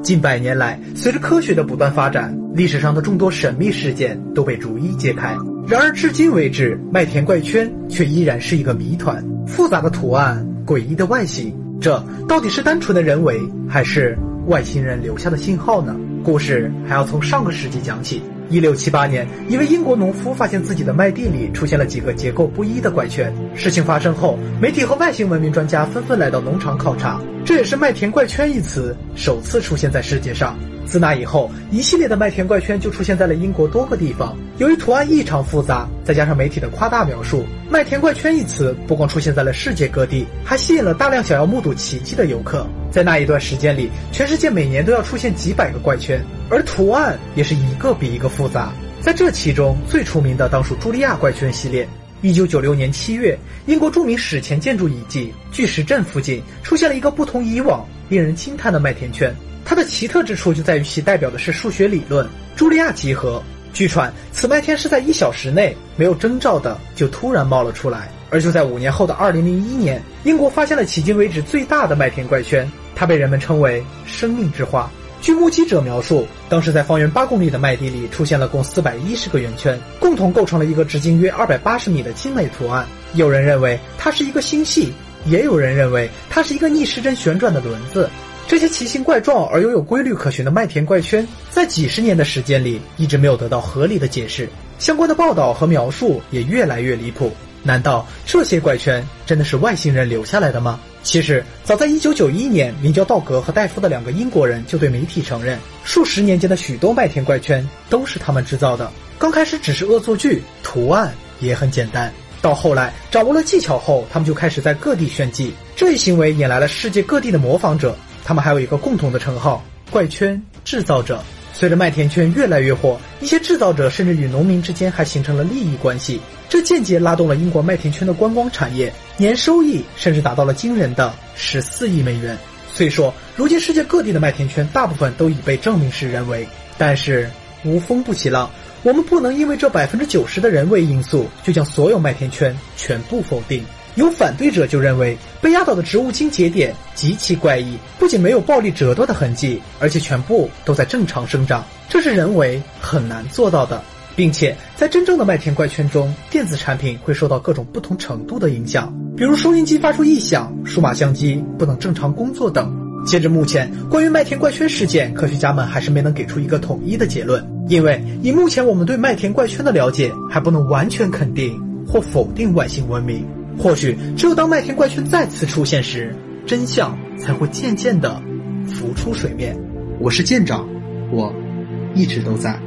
近百年来，随着科学的不断发展，历史上的众多神秘事件都被逐一揭开。然而，至今为止，麦田怪圈却依然是一个谜团。复杂的图案，诡异的外形，这到底是单纯的人为，还是外星人留下的信号呢？故事还要从上个世纪讲起。一六七八年，一位英国农夫发现自己的麦地里出现了几个结构不一的怪圈。事情发生后，媒体和外星文明专家纷纷来到农场考察。这也是“麦田怪圈”一词首次出现在世界上。自那以后，一系列的麦田怪圈就出现在了英国多个地方。由于图案异常复杂，再加上媒体的夸大描述，“麦田怪圈”一词不光出现在了世界各地，还吸引了大量想要目睹奇迹的游客。在那一段时间里，全世界每年都要出现几百个怪圈，而图案也是一个比一个复杂。在这其中，最出名的当属茱莉亚怪圈系列。一九九六年七月，英国著名史前建筑遗迹巨石阵附近出现了一个不同以往、令人惊叹的麦田圈。它的奇特之处就在于其代表的是数学理论——朱莉亚集合。据传，此麦田是在一小时内没有征兆的就突然冒了出来。而就在五年后的二零零一年，英国发现了迄今为止最大的麦田怪圈，它被人们称为“生命之花”。据目击者描述，当时在方圆八公里的麦地里出现了共四百一十个圆圈，共同构成了一个直径约二百八十米的精美图案。有人认为它是一个星系，也有人认为它是一个逆时针旋转的轮子。这些奇形怪状而又有规律可循的麦田怪圈，在几十年的时间里一直没有得到合理的解释，相关的报道和描述也越来越离谱。难道这些怪圈真的是外星人留下来的吗？其实，早在1991年，名叫道格和戴夫的两个英国人就对媒体承认，数十年间的许多麦田怪圈都是他们制造的。刚开始只是恶作剧，图案也很简单。到后来掌握了技巧后，他们就开始在各地炫技。这一行为引来了世界各地的模仿者。他们还有一个共同的称号——怪圈制造者。随着麦田圈越来越火，一些制造者甚至与农民之间还形成了利益关系，这间接拉动了英国麦田圈的观光产业，年收益甚至达到了惊人的十四亿美元。虽说如今世界各地的麦田圈大部分都已被证明是人为，但是无风不起浪，我们不能因为这百分之九十的人为因素就将所有麦田圈全部否定。有反对者就认为，被压倒的植物茎节点极其怪异，不仅没有暴力折断的痕迹，而且全部都在正常生长，这是人为很难做到的，并且在真正的麦田怪圈中，电子产品会受到各种不同程度的影响，比如收音机发出异响、数码相机不能正常工作等。截至目前，关于麦田怪圈事件，科学家们还是没能给出一个统一的结论，因为以目前我们对麦田怪圈的了解，还不能完全肯定或否定外星文明。或许只有当麦田怪圈再次出现时，真相才会渐渐的浮出水面。我是舰长，我一直都在。